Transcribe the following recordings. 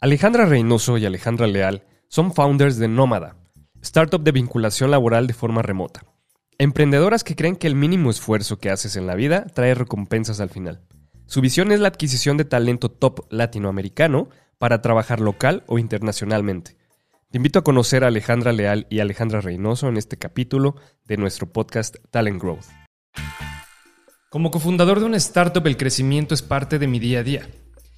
Alejandra Reynoso y Alejandra Leal son founders de Nómada, startup de vinculación laboral de forma remota. Emprendedoras que creen que el mínimo esfuerzo que haces en la vida trae recompensas al final. Su visión es la adquisición de talento top latinoamericano para trabajar local o internacionalmente. Te invito a conocer a Alejandra Leal y Alejandra Reynoso en este capítulo de nuestro podcast Talent Growth. Como cofundador de una startup, el crecimiento es parte de mi día a día.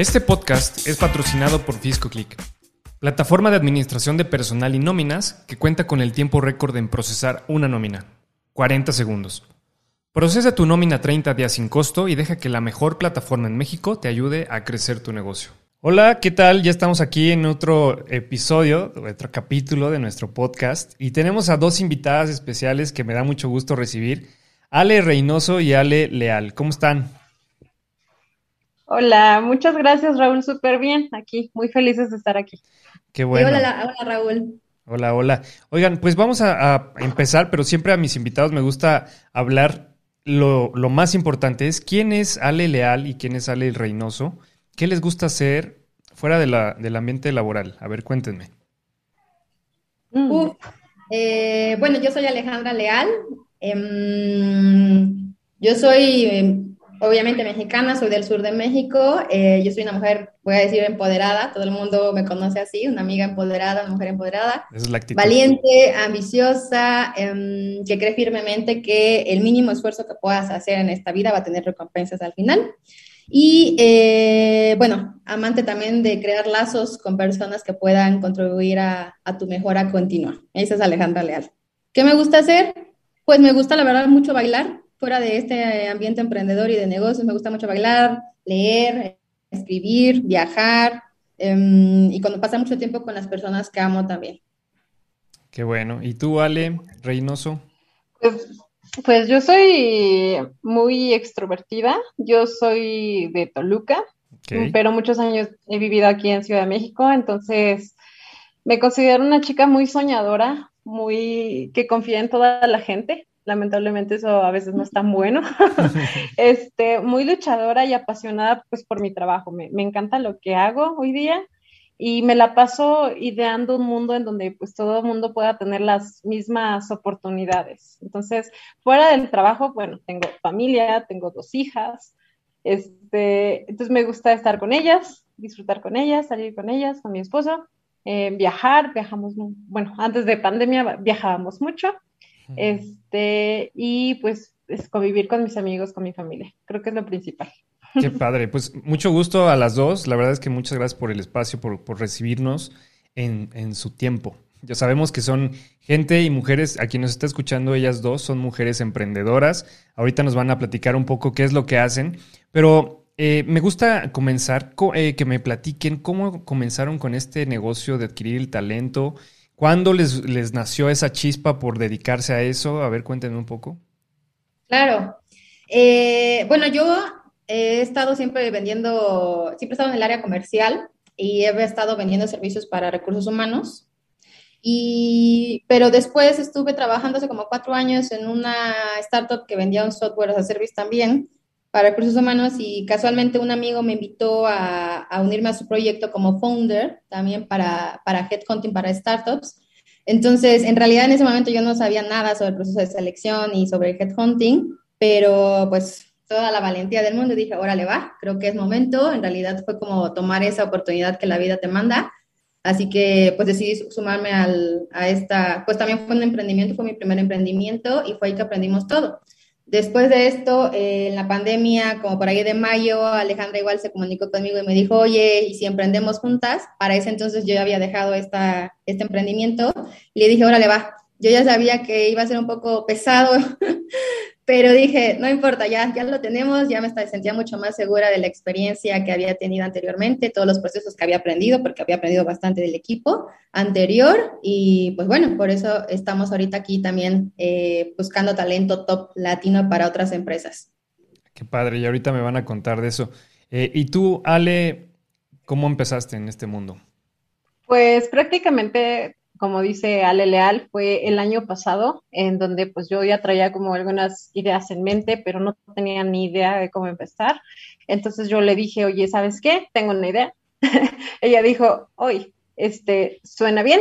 Este podcast es patrocinado por FiscoClick, plataforma de administración de personal y nóminas que cuenta con el tiempo récord en procesar una nómina. 40 segundos. Procesa tu nómina 30 días sin costo y deja que la mejor plataforma en México te ayude a crecer tu negocio. Hola, ¿qué tal? Ya estamos aquí en otro episodio, otro capítulo de nuestro podcast y tenemos a dos invitadas especiales que me da mucho gusto recibir, Ale Reynoso y Ale Leal. ¿Cómo están? Hola, muchas gracias Raúl, súper bien aquí, muy felices de estar aquí. Qué bueno. hola, hola Raúl. Hola, hola. Oigan, pues vamos a, empezar, pero siempre a mis invitados me gusta hablar lo, más importante es quién es Ale Leal y quién es Ale Reynoso. ¿Qué les gusta hacer fuera de la, del ambiente laboral? A ver, cuéntenme. Mm. Eh, bueno, yo soy Alejandra Leal. Em, yo soy em, obviamente mexicana, soy del sur de México, eh, yo soy una mujer, voy a decir, empoderada, todo el mundo me conoce así, una amiga empoderada, una mujer empoderada, es la valiente, ambiciosa, em, que cree firmemente que el mínimo esfuerzo que puedas hacer en esta vida va a tener recompensas al final. Y eh, bueno, amante también de crear lazos con personas que puedan contribuir a, a tu mejora continua. Esa es Alejandra Leal. ¿Qué me gusta hacer? Pues me gusta, la verdad, mucho bailar fuera de este ambiente emprendedor y de negocios, me gusta mucho bailar, leer, escribir, viajar em, y cuando pasa mucho tiempo con las personas que amo también. Qué bueno. ¿Y tú, Ale Reynoso? Pues, pues yo soy muy extrovertida. Yo soy de Toluca, pero muchos años he vivido aquí en Ciudad de México, entonces me considero una chica muy soñadora, muy que confía en toda la gente lamentablemente eso a veces no es tan bueno. este, muy luchadora y apasionada pues por mi trabajo. Me, me, encanta lo que hago hoy día y me la paso ideando un mundo en donde pues todo el mundo pueda tener las mismas oportunidades. Entonces, fuera del trabajo, bueno, tengo familia, tengo dos hijas, este, entonces me gusta estar con ellas, disfrutar con ellas, salir con ellas, con mi esposo, eh, viajar, viajamos, bueno, antes de pandemia viajábamos mucho este, y pues es convivir con mis amigos, con mi familia. Creo que es lo principal. Qué padre. Pues mucho gusto a las dos. La verdad es que muchas gracias por el espacio, por, recibirnos en, su tiempo. Ya sabemos que son gente y mujeres, a quien nos está escuchando, ellas dos son mujeres emprendedoras. Ahorita nos van a platicar un poco qué es lo que hacen, pero eh, me gusta comenzar, eh, que me platiquen cómo comenzaron con este negocio de adquirir el talento ¿Cuándo les, les nació esa chispa por dedicarse a eso? A ver, cuéntenme un poco. Claro. Eh, bueno, yo he estado siempre vendiendo, siempre he estado en el área comercial y he estado vendiendo servicios para recursos humanos. Y, pero después estuve trabajando hace como cuatro años en una startup que vendía un software as a service también para recursos humanos y casualmente un amigo me invitó a, unirme a su proyecto como founder, también para, para headhunting para startups. Entonces, en realidad en ese momento yo no sabía nada sobre el proceso de selección y sobre headhunting, pero pues toda la valentía del mundo dije, órale va, creo que es momento. En realidad fue como tomar esa oportunidad que la vida te manda. Así que pues decidí sumarme al, a esta, pues también fue un emprendimiento, fue mi primer emprendimiento y fue ahí que aprendimos todo. Después de esto, eh, en la pandemia, como por ahí de mayo, Alejandra igual se comunicó conmigo y me dijo, oye, ¿y si emprendemos juntas? Para ese entonces yo ya había dejado esta, este emprendimiento y le dije, órale, va. Yo ya sabía que iba a ser un poco pesado, Pero dije, no importa, ya, ya lo tenemos, ya me sentía mucho más segura de la experiencia que había tenido anteriormente, todos los procesos que había aprendido, porque había aprendido bastante del equipo anterior y pues bueno, por eso estamos ahorita aquí también eh, buscando talento top latino para otras empresas. Qué padre, y ahorita me van a contar de eso. Eh, y tú, Ale, ¿cómo empezaste en este mundo? Pues prácticamente como dice Ale Leal, fue el año pasado, en donde pues yo ya traía como algunas ideas en mente, pero no tenía ni idea de cómo empezar. Entonces yo le dije, oye, ¿sabes qué? Tengo una idea. Ella dijo, oye, este, suena bien,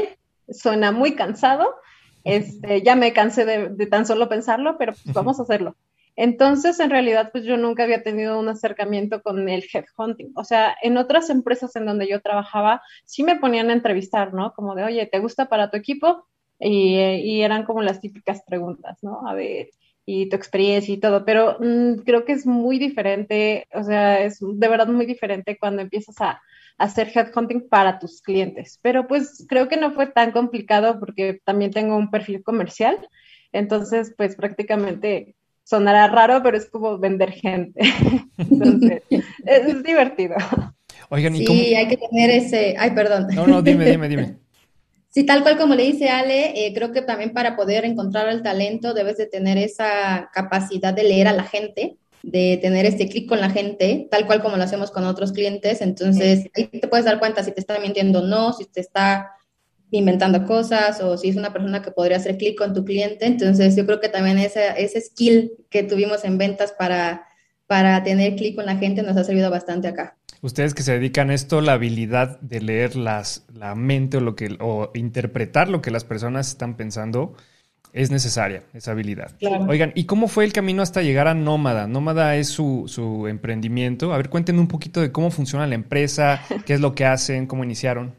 suena muy cansado, este, ya me cansé de, de tan solo pensarlo, pero pues vamos a hacerlo. Entonces, en realidad, pues yo nunca había tenido un acercamiento con el headhunting. O sea, en otras empresas en donde yo trabajaba, sí me ponían a entrevistar, ¿no? Como de, oye, ¿te gusta para tu equipo? Y, eran como las típicas preguntas, ¿no? A ver, y tu experiencia y todo, pero mm, creo que es muy diferente, o sea, es de verdad muy diferente cuando empiezas a, a hacer headhunting para tus clientes. Pero pues creo que no fue tan complicado porque también tengo un perfil comercial, entonces pues prácticamente sonará raro, pero es como vender gente. Entonces, es, divertido. Oigan, ¿y sí, hay que tener ese... Ay, perdón. No, no, dime, dime, dime. Sí, tal cual como le dice Ale, eh, creo que también para poder encontrar el talento debes de tener esa capacidad de leer a la gente, de tener este clic con la gente, tal cual como lo hacemos con otros clientes. Entonces, ahí te puedes dar cuenta si te está mintiendo o no, si te está inventando cosas o si es una persona que podría hacer clic con tu cliente. Entonces, yo creo que también ese, ese skill que tuvimos en ventas para, para tener clic con la gente nos ha servido bastante acá. Ustedes que se dedican a esto, la habilidad de leer las, la mente o, lo que, o interpretar lo que las personas están pensando es necesaria, esa habilidad. Oigan, ¿y cómo fue el camino hasta llegar a Nómada? Nómada es su, su emprendimiento. A ver, cuéntenme un poquito de cómo funciona la empresa, qué es lo que hacen, cómo iniciaron.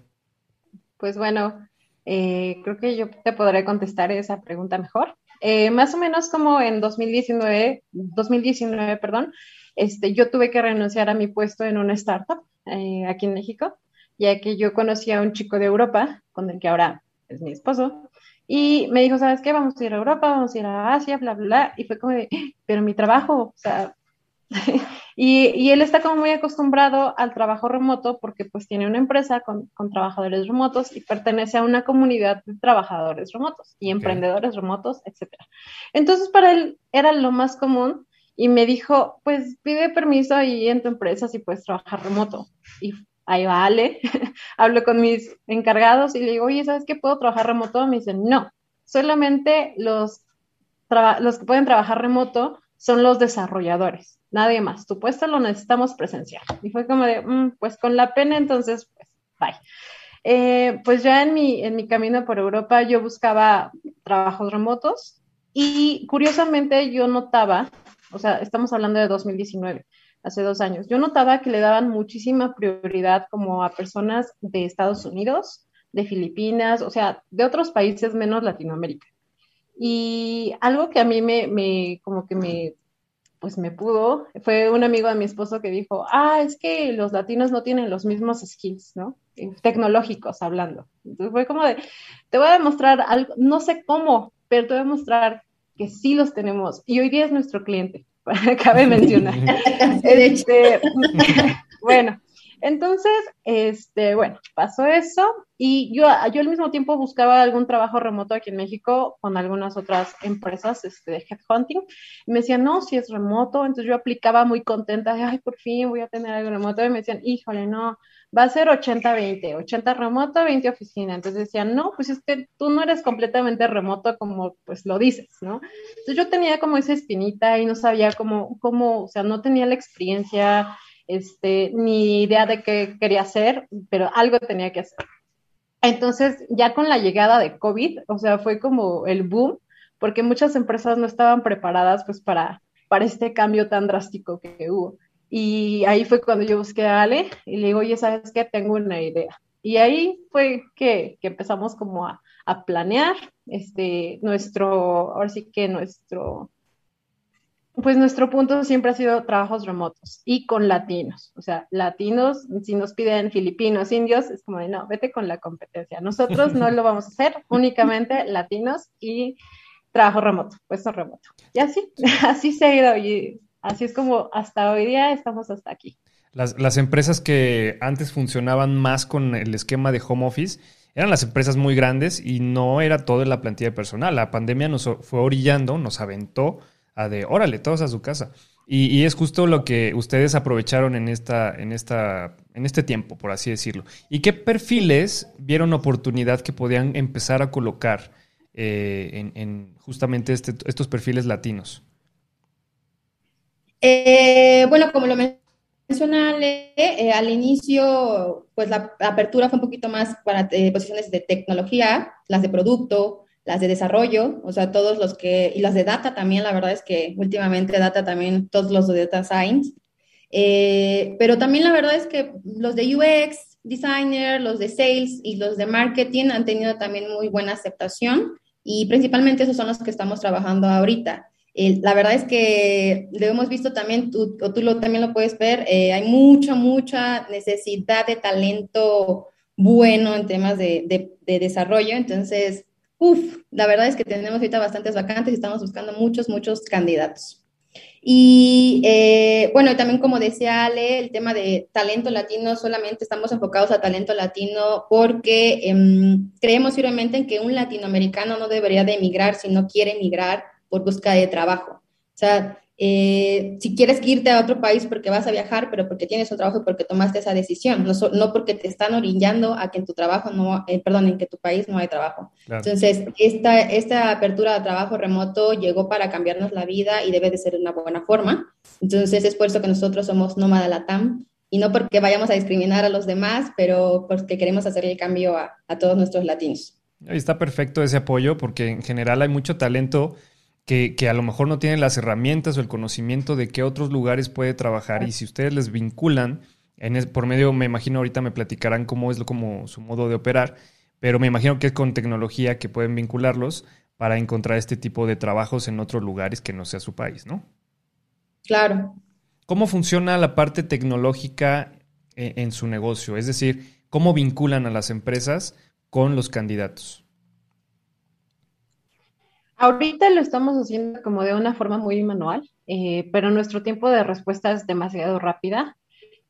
Pues bueno, eh, creo que yo te podré contestar esa pregunta mejor. Eh, más o menos como en 2019, 2019, perdón, este, yo tuve que renunciar a mi puesto en una startup eh, aquí en México, ya que yo conocí a un chico de Europa, con el que ahora es mi esposo, y me dijo, ¿sabes qué? Vamos a ir a Europa, vamos a ir a Asia, bla, bla, bla, y fue como de, pero mi trabajo, o sea, y, él está como muy acostumbrado al trabajo remoto porque pues tiene una empresa con, trabajadores remotos y pertenece a una comunidad de trabajadores remotos y emprendedores remotos, etc. Entonces para él era lo más común y me dijo, pues pide permiso ahí en tu empresa si puedes trabajar remoto. Y ahí va Ale, hablo con mis encargados y le digo, oye, ¿sabes qué puedo trabajar remoto? Me dicen, no, solamente los, los que pueden trabajar remoto son los desarrolladores nadie más. Tu puesto lo necesitamos presencial. Y fue como de, mm, pues con la pena, entonces, pues, bye. Eh, pues ya en mi, en mi camino por Europa yo buscaba trabajos remotos y curiosamente yo notaba, o sea, estamos hablando de 2019, hace dos años, yo notaba que le daban muchísima prioridad como a personas de Estados Unidos, de Filipinas, o sea, de otros países menos Latinoamérica. Y algo que a mí me, me como que me pues me pudo. Fue un amigo de mi esposo que dijo, ah, es que los latinos no tienen los mismos skills, ¿no? Eh, tecnológicos hablando. Entonces fue como de, te voy a demostrar algo, no sé cómo, pero te voy a mostrar que sí los tenemos. Y hoy día es nuestro cliente, cabe mencionar. este, bueno, entonces, este, bueno, pasó eso y yo, yo al mismo tiempo buscaba algún trabajo remoto aquí en México con algunas otras empresas este, de headhunting. Y me decían, no, si es remoto. Entonces yo aplicaba muy contenta de, ay, por fin voy a tener algo remoto. Y me decían, híjole, no, va a ser 80-20, 80 remoto, 20 oficina. Entonces decían, no, pues es que tú no eres completamente remoto como pues lo dices, ¿no? Entonces yo tenía como esa espinita y no sabía cómo, cómo, o sea, no tenía la experiencia este, ni idea de qué quería hacer, pero algo tenía que hacer. Entonces, ya con la llegada de COVID, o sea, fue como el boom, porque muchas empresas no estaban preparadas pues para, para este cambio tan drástico que hubo. Y ahí fue cuando yo busqué a Ale y le digo, oye, ¿sabes qué? Tengo una idea. Y ahí fue que, que empezamos como a, a, planear este, nuestro, ahora sí que nuestro, pues nuestro punto siempre ha sido trabajos remotos y con latinos. O sea, latinos, si nos piden filipinos, indios, es como de no, vete con la competencia. Nosotros no lo vamos a hacer, únicamente latinos y trabajo remoto, puesto remoto. Y así, así se ha ido y así es como hasta hoy día estamos hasta aquí. Las, las empresas que antes funcionaban más con el esquema de home office eran las empresas muy grandes y no era todo en la plantilla de personal. La pandemia nos fue orillando, nos aventó de, órale, todos a su casa. Y, es justo lo que ustedes aprovecharon en, esta, en, esta, en este tiempo, por así decirlo. ¿Y qué perfiles vieron oportunidad que podían empezar a colocar eh, en, justamente este, estos perfiles latinos? Eh, bueno, como lo mencioné eh, al inicio, pues la apertura fue un poquito más para posiciones de tecnología, las de producto, las de desarrollo, o sea, todos los que, y las de data también, la verdad es que últimamente data también, todos los de data science, eh, pero también la verdad es que los de UX, designer, los de sales y los de marketing han tenido también muy buena aceptación y principalmente esos son los que estamos trabajando ahorita. la verdad es que lo hemos visto también, tú, o tú lo, también lo puedes ver, eh, hay mucha, mucha necesidad de talento bueno en temas de, de desarrollo, entonces Uf, la verdad es que tenemos ahorita bastantes vacantes y estamos buscando muchos, muchos candidatos. Y eh, bueno, también como decía Ale, el tema de talento latino, solamente estamos enfocados a talento latino porque em, creemos firmemente en que un latinoamericano no debería de emigrar si no quiere emigrar por busca de trabajo. O sea, eh, si quieres irte a otro país porque vas a viajar, pero porque tienes un trabajo y porque tomaste esa decisión, no, no porque te están orillando a que en tu trabajo no, eh, perdón, en que tu país no hay trabajo. Entonces, esta, esta apertura de trabajo remoto llegó para cambiarnos la vida y debe de ser de una buena forma. Entonces, es por eso que nosotros somos Nómada Latam y no porque vayamos a discriminar a los demás, pero porque queremos hacer el cambio a, a todos nuestros latinos. Está perfecto ese apoyo porque en general hay mucho talento que, a lo mejor no tienen las herramientas o el conocimiento de qué otros lugares puede trabajar y si ustedes les vinculan, en por medio, me imagino ahorita me platicarán cómo es lo, como su modo de operar, pero me imagino que es con tecnología que pueden vincularlos para encontrar este tipo de trabajos en otros lugares que no sea su país, ¿no? Claro. ¿Cómo funciona la parte tecnológica en, en su negocio? Es decir, ¿cómo vinculan a las empresas con los candidatos? Ahorita lo estamos haciendo como de una forma muy manual, eh, pero nuestro tiempo de respuesta es demasiado rápida.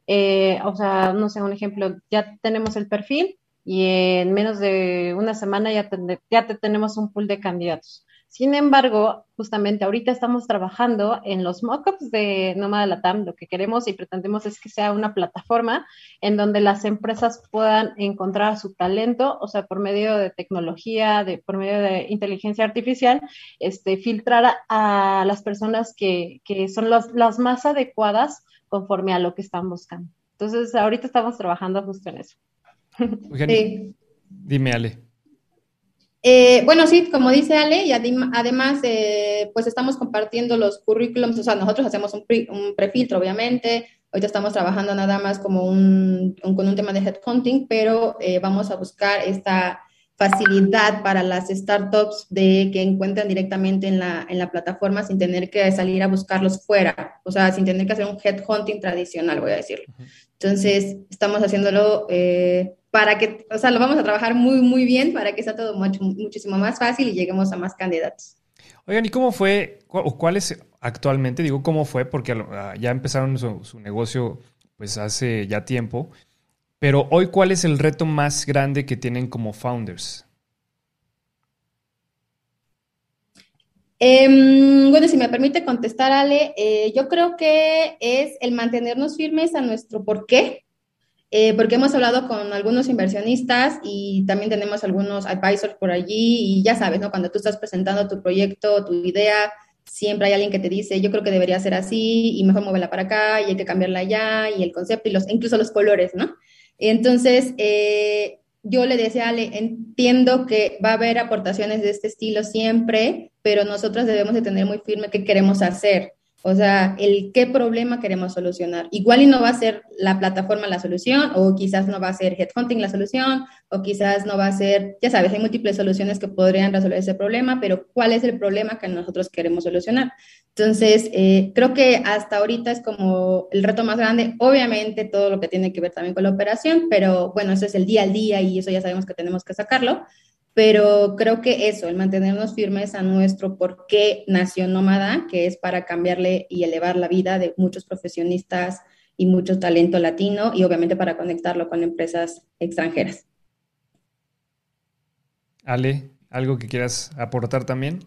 Eh, o sea, no sé, un ejemplo, ya tenemos el perfil y en menos de una semana ya, ya te tenemos un pool de candidatos. Sin embargo, justamente ahorita estamos trabajando en los mockups de Nómada Latam. Lo que queremos y pretendemos es que sea una plataforma en donde las empresas puedan encontrar su talento, o sea, por medio de tecnología, de, por medio de inteligencia artificial, este, filtrar a, las personas que, son las más adecuadas conforme a lo que están buscando. Entonces, ahorita estamos trabajando justo en eso. Dime, Ale. Eh, bueno, sí, como dice Ale, y además, eh, pues estamos compartiendo los currículums, o sea, nosotros hacemos un, prefiltro, obviamente, ahorita estamos trabajando nada más como un, con un tema de headhunting, pero eh, vamos a buscar esta facilidad para las startups de que encuentren directamente en la, en la plataforma sin tener que salir a buscarlos fuera, o sea, sin tener que hacer un headhunting tradicional, voy a decirlo. Entonces, estamos haciéndolo para que, o sea, lo vamos a trabajar muy, muy bien para que sea todo mucho, muchísimo más fácil y lleguemos a más candidatos. Oigan, ¿y cómo fue, o cuál es actualmente, digo cómo fue, porque ya empezaron su, negocio pues hace ya tiempo, pero hoy cuál es el reto más grande que tienen como founders? Em, bueno, si me permite contestar, Ale, eh, yo creo que es el mantenernos firmes a nuestro por qué, eh, porque hemos hablado con algunos inversionistas y también tenemos algunos advisors por allí y ya sabes, ¿no? Cuando tú estás presentando tu proyecto, tu idea, siempre hay alguien que te dice, yo creo que debería ser así y mejor moverla para acá y hay que cambiarla allá y el concepto y los, incluso los colores, ¿no? Entonces, eh, yo le decía, Ale, entiendo que va a haber aportaciones de este estilo siempre, pero nosotros debemos de tener muy firme qué queremos hacer. O sea, el qué problema queremos solucionar. Igual y no va a ser la plataforma la solución, o quizás no va a ser Headhunting la solución, o quizás no va a ser, ya sabes, hay múltiples soluciones que podrían resolver ese problema, pero ¿cuál es el problema que nosotros queremos solucionar? Entonces, eh, creo que hasta ahorita es como el reto más grande, obviamente todo lo que tiene que ver también con la operación, pero bueno, eso es el día al día y eso ya sabemos que tenemos que sacarlo pero creo que eso, el mantenernos firmes a nuestro por qué nació Nómada, que es para cambiarle y elevar la vida de muchos profesionistas y mucho talento latino y obviamente para conectarlo con empresas extranjeras. Ale, ¿algo que quieras aportar también?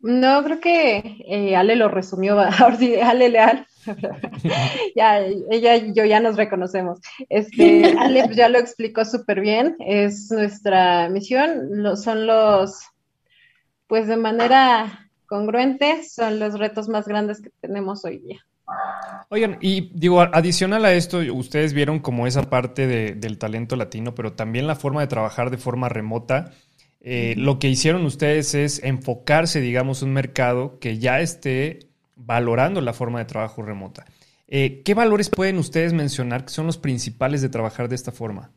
No, creo que eh, Ale lo resumió, ahora sí, Ale Leal. ya, ella y yo ya nos reconocemos. Este, Ale pues, ya lo explicó súper bien, es nuestra misión, son los, pues de manera congruente, son los retos más grandes que tenemos hoy día. Oigan, y digo, adicional a esto, ustedes vieron como esa parte del talento latino, pero también la forma de trabajar de forma remota. Eh, lo que hicieron ustedes es enfocarse, digamos, un mercado que ya esté valorando la forma de trabajo remota. Eh, ¿Qué valores pueden ustedes mencionar que son los principales de trabajar de esta forma?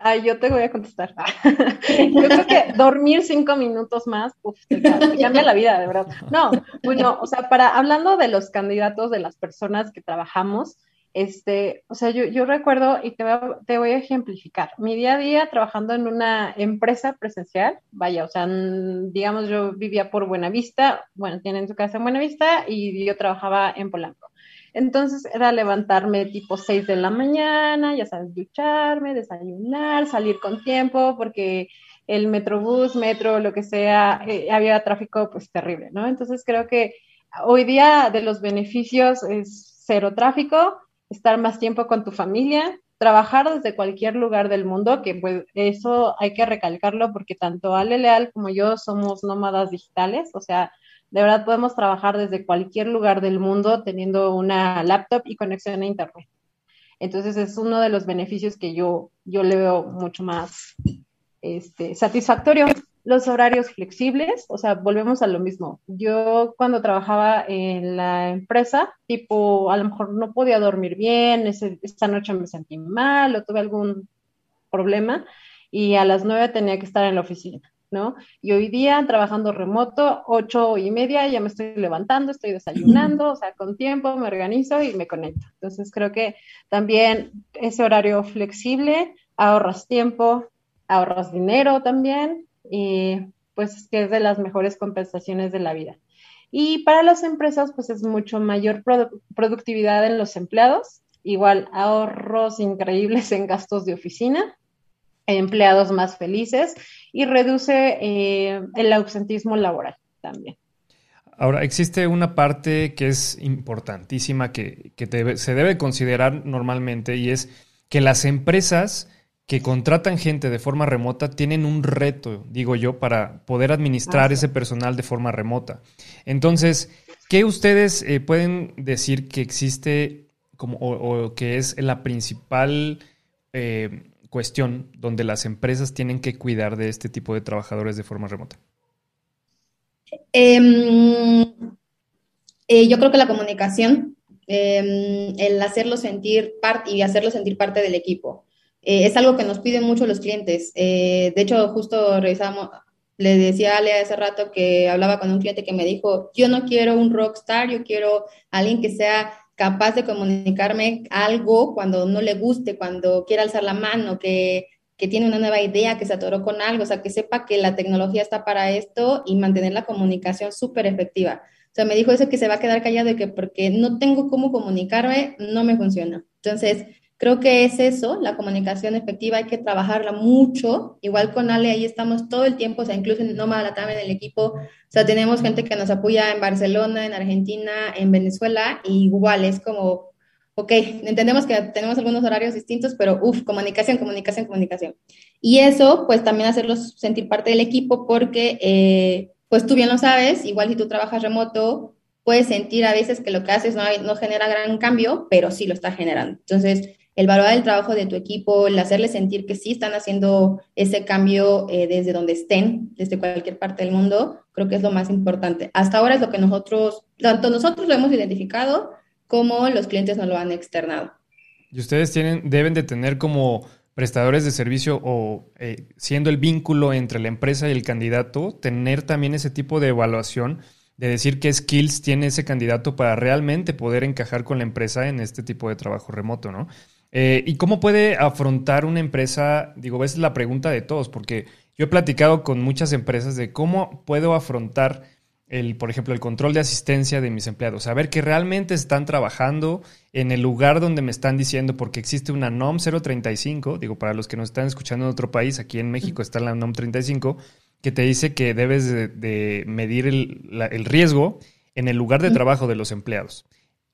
Ay, yo te voy a contestar. yo creo que dormir cinco minutos más, uf, te, cambia la vida, de verdad. No, bueno, o sea, para hablando de los candidatos, de las personas que trabajamos, este, o sea, yo, yo recuerdo y te voy, a, te voy, a, ejemplificar. Mi día a día trabajando en una empresa presencial, vaya, o sea, digamos, yo vivía por Buenavista, bueno, tienen su casa en Buenavista y yo trabajaba en Polanco. Entonces era levantarme tipo 6 de la mañana, ya sabes, ducharme, desayunar, salir con tiempo, porque el metrobús, metro, lo que sea, eh, había tráfico pues terrible, ¿no? Entonces creo que hoy día de los beneficios es cero tráfico, estar más tiempo con tu familia, trabajar desde cualquier lugar del mundo, que pues eso hay que recalcarlo porque tanto Ale Leal como yo somos nómadas digitales, o sea, de verdad podemos trabajar desde cualquier lugar del mundo teniendo una laptop y conexión a internet. Entonces es uno de los beneficios que yo, yo le veo mucho más este, satisfactorio. Los horarios flexibles, o sea, volvemos a lo mismo. Yo cuando trabajaba en la empresa, tipo, a lo mejor no podía dormir bien, esta noche me sentí mal o tuve algún problema y a las nueve tenía que estar en la oficina. ¿no? Y hoy día trabajando remoto, ocho y media, ya me estoy levantando, estoy desayunando, o sea, con tiempo me organizo y me conecto. Entonces creo que también ese horario flexible, ahorras tiempo, ahorras dinero también y pues que es de las mejores compensaciones de la vida. Y para las empresas, pues es mucho mayor productividad en los empleados, igual ahorros increíbles en gastos de oficina, empleados más felices y reduce eh, el ausentismo laboral también. Ahora, existe una parte que es importantísima que, se debe considerar normalmente y es que las empresas que contratan gente de forma remota tienen un reto, digo yo, para poder administrar ese personal de forma remota. Entonces, ¿qué ustedes eh, pueden decir que existe como, o, que es la principal eh, cuestión donde las empresas tienen que cuidar de este tipo de trabajadores de forma remota? Em, eh, yo creo que la comunicación, em, el hacerlo sentir parte y hacerlo sentir parte del equipo. Eh, es algo que nos piden mucho los clientes. Eh, de hecho, justo revisamos, le decía a Ale hace rato que hablaba con un cliente que me dijo, yo no quiero un rockstar, yo quiero alguien que sea capaz de comunicarme algo cuando no le guste, cuando quiera alzar la mano, que, que tiene una nueva idea, que se atoró con algo, o sea, que sepa que la tecnología está para esto y mantener la comunicación súper efectiva. O sea, me dijo eso que se va a quedar callado y que porque no tengo cómo comunicarme, no me funciona. Entonces, Creo que es eso, la comunicación efectiva, hay que trabajarla mucho. Igual con Ale, ahí estamos todo el tiempo, o sea, incluso en Nómada Latam en el equipo, o sea, tenemos gente que nos apoya en Barcelona, en Argentina, en Venezuela, y igual es como, ok, entendemos que tenemos algunos horarios distintos, pero uff, comunicación, comunicación, comunicación. Y eso, pues también hacerlos sentir parte del equipo, porque, eh, pues tú bien lo sabes, igual si tú trabajas remoto, puedes sentir a veces que lo que haces no, no genera gran cambio, pero sí lo está generando. Entonces, el valorar el trabajo de tu equipo, el hacerles sentir que sí están haciendo ese cambio eh, desde donde estén, desde cualquier parte del mundo, creo que es lo más importante. Hasta ahora es lo que nosotros, tanto nosotros lo hemos identificado como los clientes nos lo han externado. Y ustedes tienen, deben de tener como prestadores de servicio o eh, siendo el vínculo entre la empresa y el candidato, tener también ese tipo de evaluación de decir qué skills tiene ese candidato para realmente poder encajar con la empresa en este tipo de trabajo remoto, ¿no? Eh, ¿Y cómo puede afrontar una empresa? Digo, esa es la pregunta de todos, porque yo he platicado con muchas empresas de cómo puedo afrontar el, por ejemplo, el control de asistencia de mis empleados, saber que realmente están trabajando en el lugar donde me están diciendo, porque existe una NOM 035, digo, para los que nos están escuchando en otro país, aquí en México está la NOM 35, que te dice que debes de, medir el, riesgo en el lugar de trabajo de los empleados.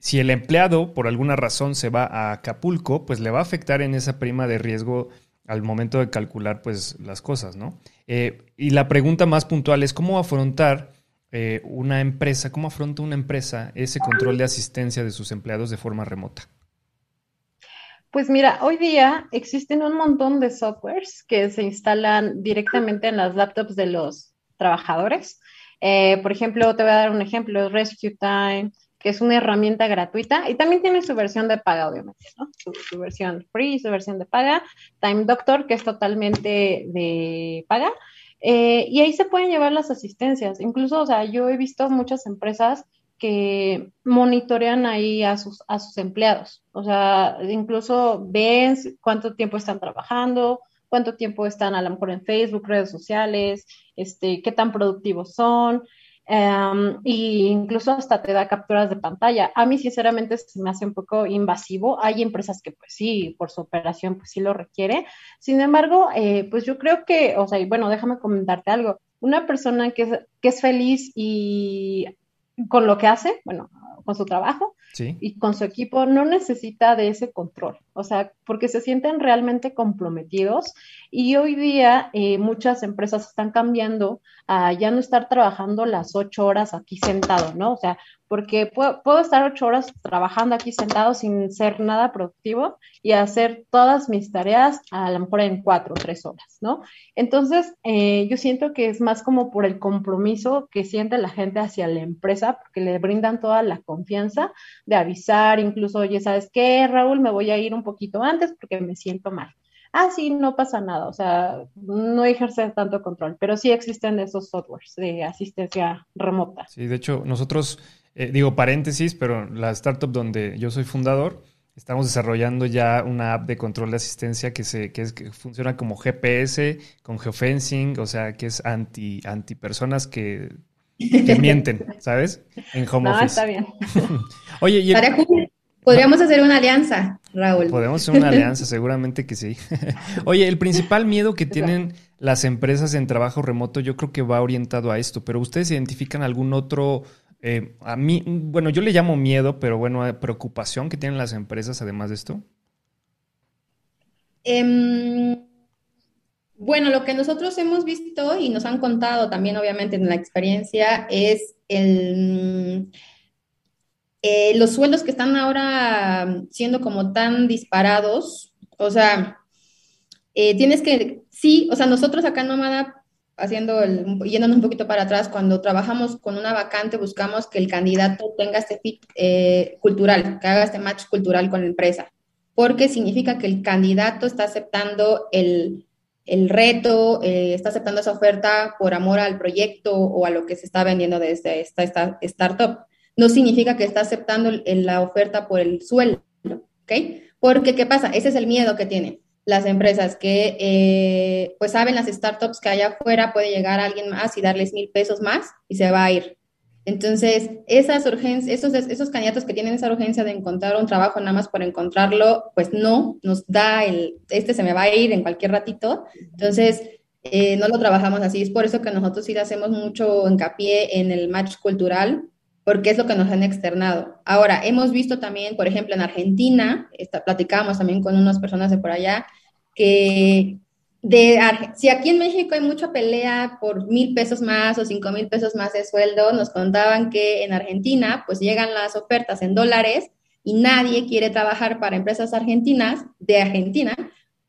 Si el empleado, por alguna razón, se va a Acapulco, pues le va a afectar en esa prima de riesgo al momento de calcular pues las cosas, ¿no? Eh, y la pregunta más puntual es cómo afrontar eh, una empresa, cómo afronta una empresa ese control de asistencia de sus empleados de forma remota? Pues mira, hoy día existen un montón de softwares que se instalan directamente en las laptops de los trabajadores. Eh, por ejemplo, te voy a dar un ejemplo, Rescue Time, que es una herramienta gratuita y también tiene su versión de paga, obviamente, ¿no? Su, versión free, su versión de paga. Time Doctor, que es totalmente de paga. Eh, y ahí se pueden llevar las asistencias. Incluso, o sea, yo he visto muchas empresas que monitorean ahí a sus, a sus empleados. O sea, incluso ven cuánto tiempo están trabajando, cuánto tiempo están a lo mejor en Facebook, redes sociales, este, qué tan productivos son. Um, y incluso hasta te da capturas de pantalla. A mí, sinceramente, se me hace un poco invasivo. Hay empresas que, pues sí, por su operación, pues sí lo requiere. Sin embargo, eh, pues yo creo que, o sea, y bueno, déjame comentarte algo. Una persona que es, que es feliz y con lo que hace, bueno, con su trabajo y con su equipo, no necesita de ese control, o sea, porque se sienten realmente comprometidos y hoy día eh, muchas empresas están cambiando a ya no estar trabajando las ocho horas aquí sentado, ¿no? O sea, porque puedo, estar ocho horas trabajando aquí sentado sin ser nada productivo y hacer todas mis tareas a lo mejor en cuatro o tres horas, ¿no? Entonces, eh, yo siento que es más como por el compromiso que siente la gente hacia la empresa, porque le brindan toda la confianza de avisar, incluso, oye, ¿sabes qué, Raúl? Me voy a ir un poquito antes porque me siento mal. Ah, sí, no pasa nada, o sea, no ejerce tanto control, pero sí existen esos softwares de asistencia remota. Sí, de hecho, nosotros eh, digo paréntesis, pero la startup donde yo soy fundador, estamos desarrollando ya una app de control de asistencia que, se, que, es, que funciona como GPS, con geofencing, o sea, que es anti, anti personas que, que mienten, ¿sabes? En home no, está bien. Oye, y Podríamos hacer una alianza, Raúl. Podemos hacer una alianza, seguramente que sí. Oye, el principal miedo que tienen las empresas en trabajo remoto, yo creo que va orientado a esto, pero ¿ustedes identifican algún otro eh, a mí, bueno, yo le llamo miedo, pero bueno, preocupación que tienen las empresas además de esto. Em, bueno, lo que nosotros hemos visto y nos han contado también, obviamente, en la experiencia, es el, eh, los sueldos que están ahora siendo como tan disparados. O sea, tienes que, sí, o sea, nosotros acá en Nómada haciendo el, yéndonos un poquito para atrás, cuando trabajamos con una vacante, buscamos que el candidato tenga este fit eh, cultural, que haga este match cultural con la empresa, porque significa que el candidato está aceptando el, el reto, eh, está aceptando esa oferta por amor al proyecto o a lo que se está vendiendo desde esta, esta startup. No significa que está aceptando la oferta por el sueldo, ¿ok? Porque, ¿qué pasa? Ese es el miedo que tiene las empresas que eh, pues saben las startups que allá afuera puede llegar alguien más y darles mil pesos más y se va a ir. Entonces, esas urgencias, esos, esos candidatos que tienen esa urgencia de encontrar un trabajo nada más por encontrarlo, pues no, nos da el, este se me va a ir en cualquier ratito. Entonces, eh, no lo trabajamos así. Es por eso que nosotros sí hacemos mucho hincapié en el match cultural, porque es lo que nos han externado. Ahora, hemos visto también, por ejemplo, en Argentina, platicábamos también con unas personas de por allá, que de, si aquí en México hay mucha pelea por mil pesos más o cinco mil pesos más de sueldo, nos contaban que en Argentina, pues llegan las ofertas en dólares y nadie quiere trabajar para empresas argentinas de Argentina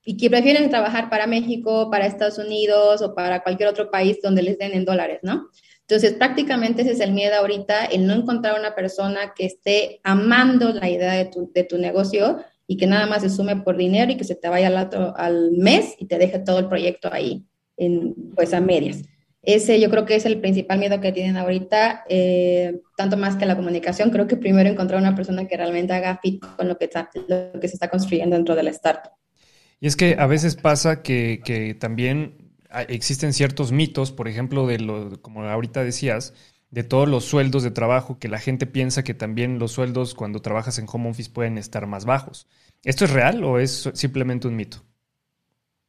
y que prefieren trabajar para México, para Estados Unidos o para cualquier otro país donde les den en dólares, ¿no? Entonces, prácticamente ese es el miedo ahorita, el no encontrar una persona que esté amando la idea de tu, de tu negocio y que nada más se sume por dinero y que se te vaya al, otro, al mes y te deje todo el proyecto ahí, en, pues a medias. Ese yo creo que es el principal miedo que tienen ahorita, eh, tanto más que la comunicación. Creo que primero encontrar una persona que realmente haga fit con lo que, lo que se está construyendo dentro de la startup. Y es que a veces pasa que, que también existen ciertos mitos, por ejemplo, de lo, como ahorita decías, de todos los sueldos de trabajo, que la gente piensa que también los sueldos cuando trabajas en home office pueden estar más bajos. ¿Esto es real o es simplemente un mito?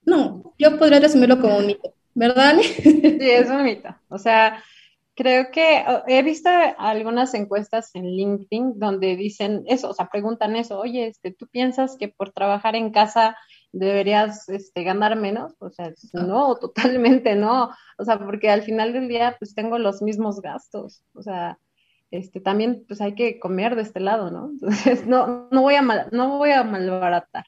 No, yo podría resumirlo como un mito. ¿verdad? Sí, es un mito. O sea, creo que he visto algunas encuestas en LinkedIn donde dicen eso, o sea, preguntan eso, oye, este, ¿tú piensas que por trabajar en casa deberías este, ganar menos? O sea, no, totalmente no. O sea, porque al final del día, pues tengo los mismos gastos. O sea, este, también pues hay que comer de este lado, ¿no? Entonces, no, no voy a mal, no voy a malbaratar.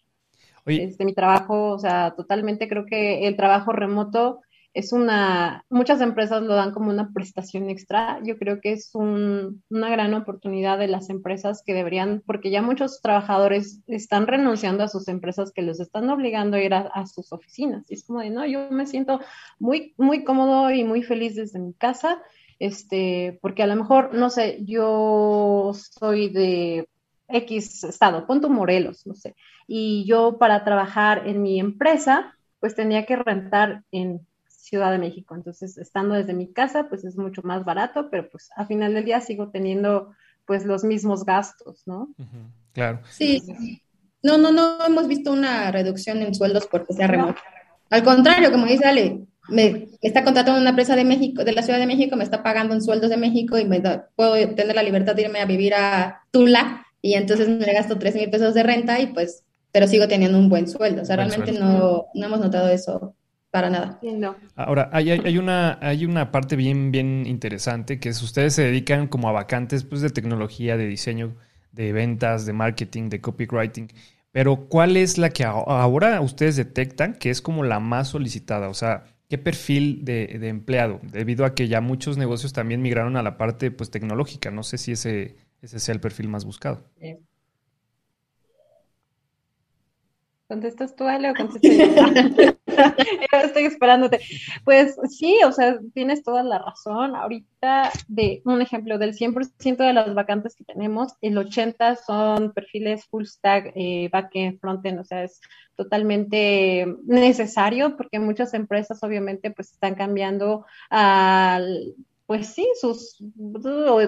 Este, mi trabajo, o sea, totalmente creo que el trabajo remoto es una, muchas empresas lo dan como una prestación extra. Yo creo que es una gran oportunidad de las empresas que deberían, porque ya muchos trabajadores están renunciando a sus empresas que los están obligando a ir a, sus oficinas. Y es como de, no, yo me siento muy, muy cómodo y muy feliz desde mi casa, este, porque a lo mejor, no sé, yo soy de X estado, punto Morelos, no sé, y yo para trabajar en mi empresa, pues tenía que rentar en Ciudad de México. Entonces, estando desde mi casa, pues es mucho más barato, pero pues a final del día sigo teniendo pues los mismos gastos, ¿no? Claro. Sí. No, no, no hemos visto una reducción en sueldos porque sea remoto. Al contrario, como dice Ale, me está contratando una empresa de México, de la Ciudad de México, me está pagando en sueldos de México y me puedo tener la libertad de irme a vivir a Tula y entonces me gasto 3 mil pesos de renta y pues, pero sigo teniendo un buen sueldo. O sea, realmente no, no hemos notado eso para nada. Ahora, hay, hay, una, hay una parte bien, bien interesante que es ustedes se dedican como a vacantes pues, de tecnología, de diseño, de ventas, de marketing, de copywriting. Pero, ¿cuál es la que ahora ustedes detectan que es como la más solicitada? O sea, ¿qué perfil de, de empleado? Debido a que ya muchos negocios también migraron a la parte pues, tecnológica. No sé si ese, ese sea el perfil más buscado. ¿Contestas tú, Ale, o contestas? Estoy esperándote. Pues sí, o sea, tienes toda la razón. Ahorita, de un ejemplo, del 100% de las vacantes que tenemos, el 80% son perfiles full stack, eh, backend, frontend, o sea, es totalmente necesario porque muchas empresas obviamente pues están cambiando al pues sí, sus,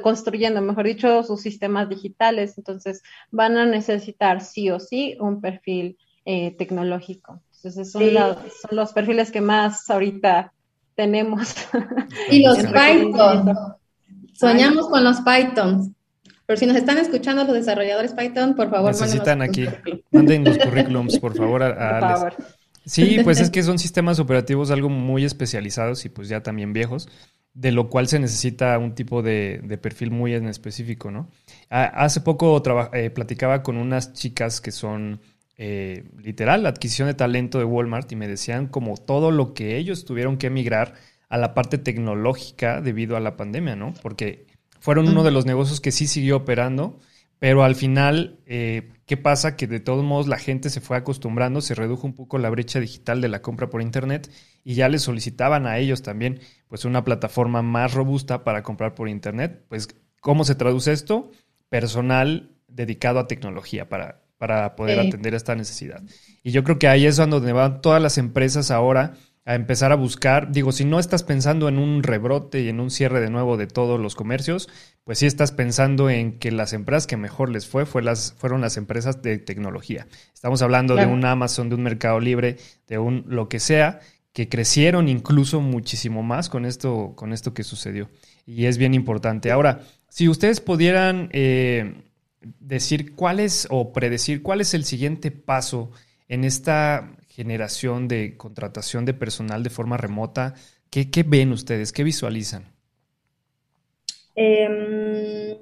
construyendo, mejor dicho, sus sistemas digitales, entonces van a necesitar sí o sí un perfil eh, tecnológico. Entonces, son, son, los perfiles que más ahorita tenemos. Y los Python. Soñamos con los Pythons. Pero si nos están escuchando los desarrolladores Python, por favor, necesitan aquí. Manden los currículums, por favor, a, Sí, pues es que son sistemas operativos algo muy especializados y pues ya también viejos, de lo cual se necesita un tipo de, perfil muy en específico, ¿no? Hace poco eh, platicaba con unas chicas que son eh, literal, la adquisición de talento de Walmart y me decían como todo lo que ellos tuvieron que emigrar a la parte tecnológica debido a la pandemia, ¿no? Porque fueron uno de los negocios que sí siguió operando, pero al final, eh, ¿qué pasa? Que de todos modos la gente se fue acostumbrando, se redujo un poco la brecha digital de la compra por Internet y ya les solicitaban a ellos también pues una plataforma más robusta para comprar por Internet. Pues, ¿cómo se traduce esto? Personal dedicado a tecnología para para poder atender esta necesidad. Y yo creo que ahí es donde van todas las empresas ahora a empezar a buscar, digo, si no estás pensando en un rebrote y en un cierre de nuevo de todos los comercios, pues sí estás pensando en que las empresas que mejor les fue, fue las, fueron las empresas de tecnología. Estamos hablando de un Amazon, de un Mercado Libre, de un lo que sea, que crecieron incluso muchísimo más con esto, con esto que sucedió. Y es bien importante. Ahora, si ustedes pudieran eh, decir cuál es o predecir cuál es el siguiente paso en esta generación de contratación de personal de forma remota. ¿Qué, ven ustedes? ¿Qué visualizan? Em,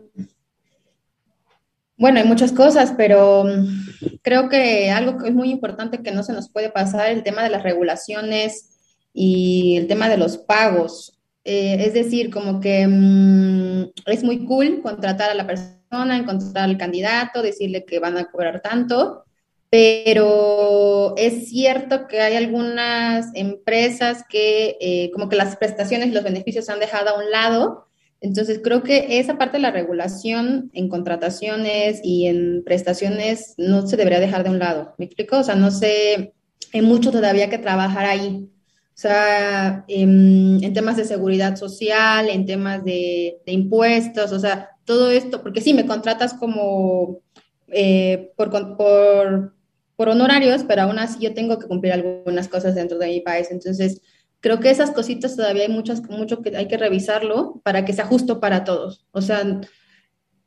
bueno, hay muchas cosas, pero creo que algo que es muy importante que no se nos puede pasar, el tema de las regulaciones y el tema de los pagos. Eh, es decir, como que mm, es muy cool contratar a la persona encontrar al candidato, decirle que van a cobrar tanto, pero es cierto que hay algunas empresas que eh, como que las prestaciones y los beneficios se han dejado a un lado. Entonces creo que esa parte de la regulación en contrataciones y en prestaciones no se debería dejar de un lado. ¿Me explico? O sea, no sé, hay mucho todavía que trabajar ahí. O sea, en, temas de seguridad social, en temas de, de impuestos, o sea, todo esto, porque sí, me contratas como eh, por, por, por, honorarios, pero aún así yo tengo que cumplir algunas cosas dentro de mi país. Entonces, creo que esas cositas todavía hay muchas, mucho que hay que revisarlo para que sea justo para todos. O sea,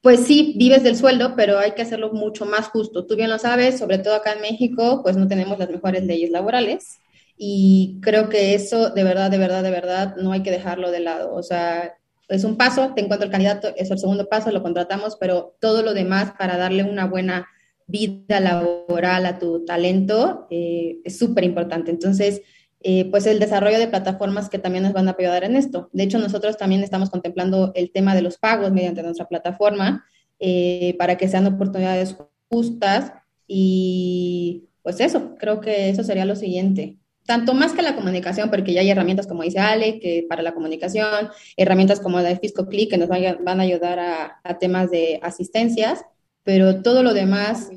pues sí, vives del sueldo, pero hay que hacerlo mucho más justo. Tú bien lo sabes, sobre todo acá en México, pues no tenemos las mejores leyes laborales. Y creo que eso de verdad, de verdad, de verdad, no hay que dejarlo de lado. O sea, es un paso, te encuentro el candidato, es el segundo paso, lo contratamos, pero todo lo demás para darle una buena vida laboral a tu talento eh, es súper importante. Entonces, eh, pues el desarrollo de plataformas que también nos van a ayudar en esto. De hecho, nosotros también estamos contemplando el tema de los pagos mediante nuestra plataforma eh, para que sean oportunidades justas y pues eso, creo que eso sería lo siguiente tanto más que la comunicación, porque ya hay herramientas como dice Ale, que para la comunicación, herramientas como la de Fisco Click que nos van a ayudar a, temas de asistencias, pero todo lo demás,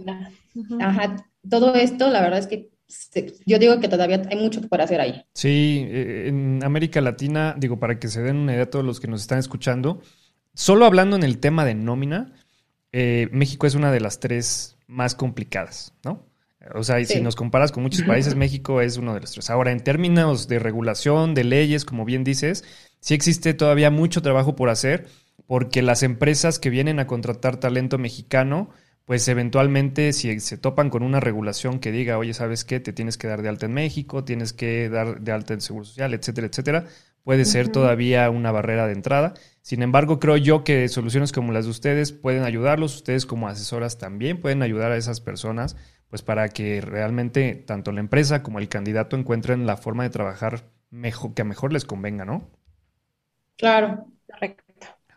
todo esto, la verdad es que yo digo que todavía hay mucho por hacer ahí. Sí, eh, en América Latina, digo, para que se den una idea a todos los que nos están escuchando, solo hablando en el tema de nómina, eh, México es una de las tres más complicadas, ¿no? O sea, si nos comparas con muchos países, México es uno de los tres. Ahora, en términos de regulación, de leyes, como bien dices, sí existe todavía mucho trabajo por hacer, porque las empresas que vienen a contratar talento mexicano, pues eventualmente si se topan con una regulación que diga, oye, ¿sabes qué? Te tienes que dar de alta en México, tienes que dar de alta en Seguro Social, etcétera, etcétera, puede ser todavía una barrera de entrada. Sin embargo, creo yo que soluciones como las de ustedes pueden ayudarlos, ustedes como asesoras también pueden ayudar a esas personas pues para que realmente tanto la empresa como el candidato encuentren la forma de trabajar mejor, que mejor les convenga, ¿no? Claro, correcto.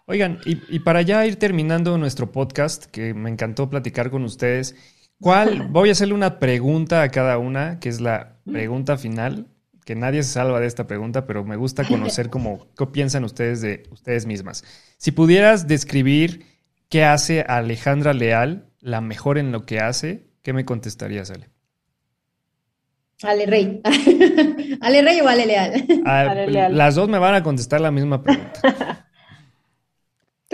Oigan, y, para ya ir terminando nuestro podcast, que me encantó platicar con ustedes, ¿cuál? Voy a hacerle una pregunta a cada una, que es la pregunta final, que nadie se salva de esta pregunta, pero me gusta conocer cómo, qué piensan ustedes de ustedes mismas. Si pudieras describir qué hace Alejandra Leal la mejor en lo que hace, ¿Qué me contestarías, Ale? Ale Rey. ¿Ale Rey o Ale ah, Leal? Las dos me van a contestar la misma pregunta.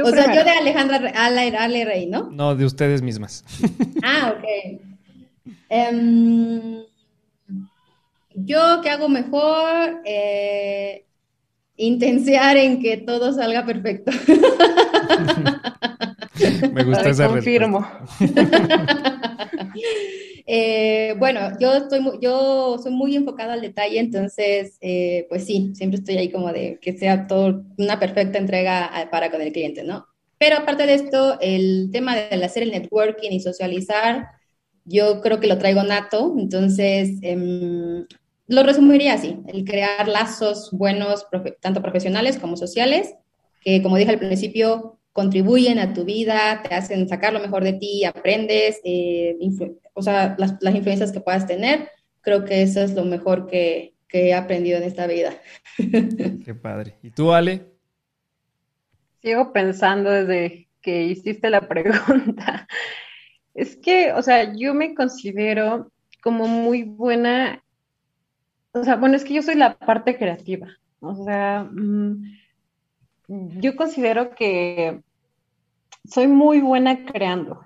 o sea, yo de Alejandra Ale, Ale, Rey, ¿no? No, de ustedes mismas. ah, ok. Em, yo, ¿qué hago mejor? Eh, intensear en que todo salga perfecto. Me gusta esa confirmo. Eh, bueno, yo, estoy yo soy muy enfocada al detalle, entonces, eh, pues sí, siempre estoy ahí como de que sea todo una perfecta entrega para con el cliente, ¿no? Pero aparte de esto, el tema de hacer el networking y socializar, yo creo que lo traigo nato, entonces em, lo resumiría así, el crear lazos buenos, tanto profesionales como sociales, que como dije al principio, contribuyen a tu vida, te hacen sacar lo mejor de ti, aprendes, eh, o sea, las, influencias que puedas tener. Creo que eso es lo mejor que, que he aprendido en esta vida. Qué padre. ¿Y tú, Ale? Sigo pensando desde que hiciste la pregunta. Es que, o sea, yo me considero como muy buena, o sea, bueno, es que yo soy la parte creativa, o sea, mm, yo considero que soy muy buena creando.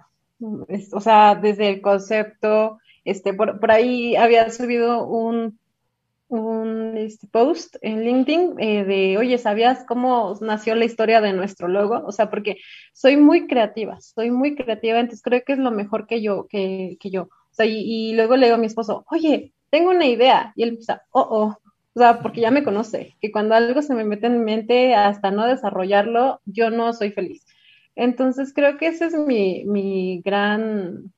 o sea, desde el concepto, este, por, ahí había subido un, un este, post en LinkedIn eh, de, oye, ¿sabías cómo nació la historia de nuestro logo? O sea, porque soy muy creativa, soy muy creativa, entonces creo que es lo mejor que yo, que, que yo. O sea, y, luego le digo a mi esposo, oye, tengo una idea. Y él empieza, oh, oh, o sea, porque ya me conoce, que cuando algo se me mete en mente, hasta no desarrollarlo, yo no soy feliz. Entonces creo que ese es mi, mi gran,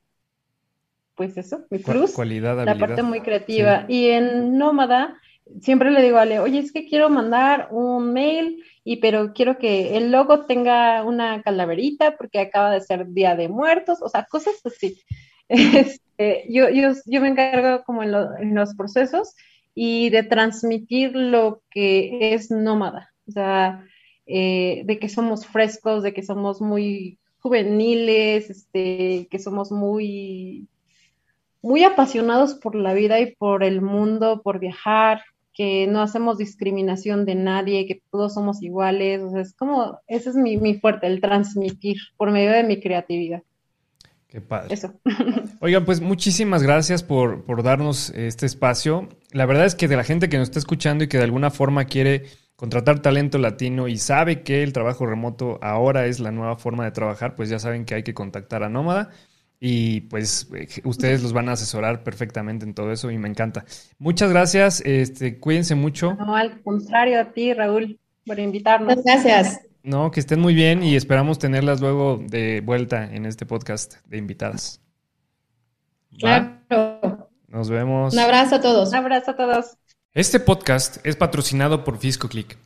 pues eso, mi cruz, Cualidad, la parte muy creativa. Y en Nómada, siempre le digo a Ale, oye, es que quiero mandar un mail, y pero quiero que el logo tenga una calaverita porque acaba de ser Día de Muertos, o sea, cosas así. Este, yo, yo, yo, me encargo como en, en, los procesos y de transmitir lo que es nómada, o sea, eh, de que somos frescos, de que somos muy juveniles, este, que somos muy, muy apasionados por la vida y por el mundo, por viajar, que no hacemos discriminación de nadie, que todos somos iguales. O sea, es como, ese es mi, mi fuerte, el transmitir por medio de mi creatividad. Qué padre. Eso. Oigan, pues muchísimas gracias por, por, darnos este espacio. La verdad es que de la gente que nos está escuchando y que de alguna forma quiere contratar talento latino y sabe que el trabajo remoto ahora es la nueva forma de trabajar, pues ya saben que hay que contactar a Nómada y pues eh, ustedes los van a asesorar perfectamente en todo eso y me encanta. Muchas gracias, este, cuídense mucho. No, al contrario a ti, Raúl, por invitarnos. Muchas gracias. No, que estén muy bien y esperamos tenerlas luego de vuelta en este podcast de invitadas. Claro. Nos vemos. Un abrazo a todos. Un abrazo a todos. Este podcast es patrocinado por FiscoClick,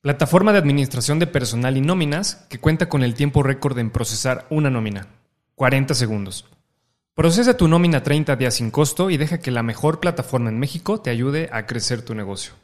plataforma de administración de personal y nóminas que cuenta con el tiempo récord en procesar una nómina, 40 segundos. Procesa tu nómina 30 días sin costo y deja que la mejor plataforma en México te ayude a crecer tu negocio.